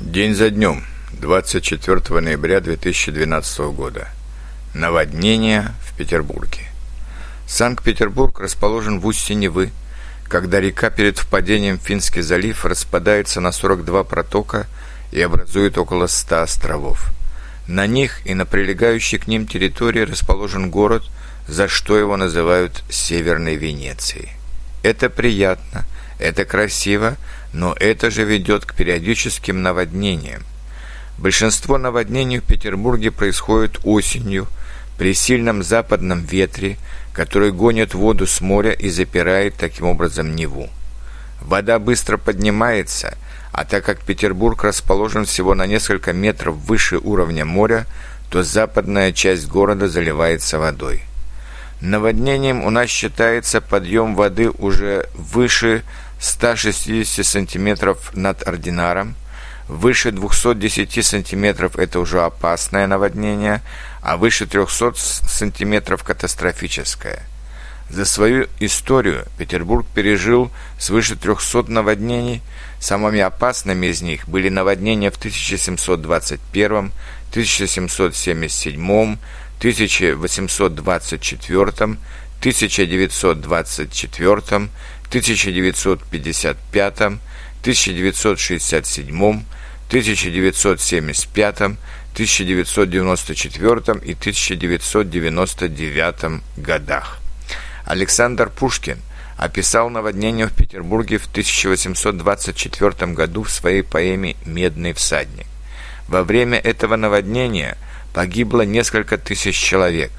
День за днем, 24 ноября 2012 года. Наводнение в Петербурге. Санкт-Петербург расположен в устье Невы, когда река перед впадением в Финский залив распадается на 42 протока и образует около 100 островов. На них и на прилегающей к ним территории расположен город, за что его называют Северной Венецией. Это приятно, это красиво, но это же ведет к периодическим наводнениям. Большинство наводнений в Петербурге происходит осенью, при сильном западном ветре, который гонит воду с моря и запирает таким образом Неву. Вода быстро поднимается, а так как Петербург расположен всего на несколько метров выше уровня моря, то западная часть города заливается водой. Наводнением у нас считается подъем воды уже выше 160 сантиметров над ординаром, выше 210 сантиметров это уже опасное наводнение, а выше 300 сантиметров катастрофическое. За свою историю Петербург пережил свыше 300 наводнений. Самыми опасными из них были наводнения в 1721, 1777, 1824, 1924, 1955, 1967, 1975, 1994 и 1999 годах. Александр Пушкин описал наводнение в Петербурге в 1824 году в своей поэме «Медный всадник». Во время этого наводнения погибло несколько тысяч человек.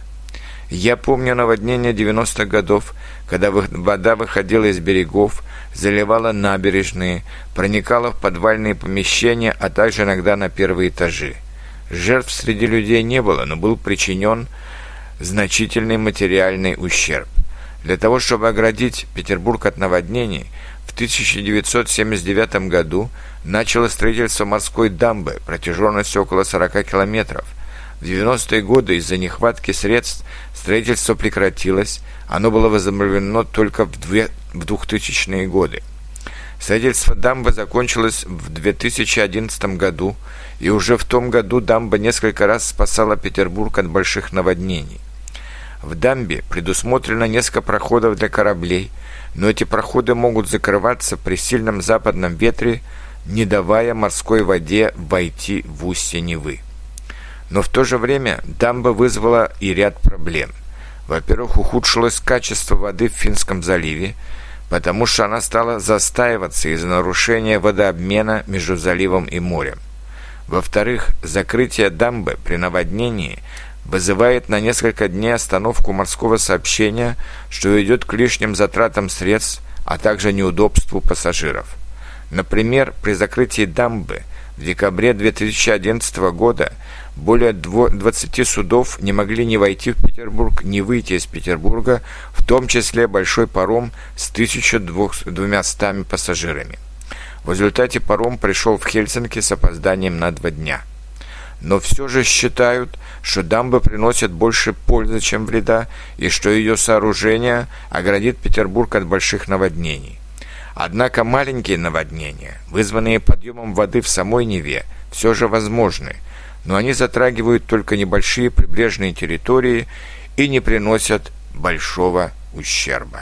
Я помню наводнение 90-х годов, когда вода выходила из берегов, заливала набережные, проникала в подвальные помещения, а также иногда на первые этажи. Жертв среди людей не было, но был причинен значительный материальный ущерб. Для того, чтобы оградить Петербург от наводнений, в 1979 году начало строительство морской дамбы протяженностью около 40 километров – в 90-е годы из-за нехватки средств строительство прекратилось, оно было возобновлено только в 2000-е годы. Строительство дамбы закончилось в 2011 году, и уже в том году дамба несколько раз спасала Петербург от больших наводнений. В дамбе предусмотрено несколько проходов для кораблей, но эти проходы могут закрываться при сильном западном ветре, не давая морской воде войти в устье Невы. Но в то же время дамба вызвала и ряд проблем. Во-первых, ухудшилось качество воды в Финском заливе, потому что она стала застаиваться из-за нарушения водообмена между заливом и морем. Во-вторых, закрытие дамбы при наводнении вызывает на несколько дней остановку морского сообщения, что идет к лишним затратам средств, а также неудобству пассажиров. Например, при закрытии дамбы в декабре 2011 года более 20 судов не могли ни войти в Петербург, ни выйти из Петербурга, в том числе большой паром с 1200 пассажирами. В результате паром пришел в Хельсинки с опозданием на два дня. Но все же считают, что дамба приносит больше пользы, чем вреда, и что ее сооружение оградит Петербург от больших наводнений. Однако маленькие наводнения, вызванные подъемом воды в самой Неве, все же возможны – но они затрагивают только небольшие прибрежные территории и не приносят большого ущерба.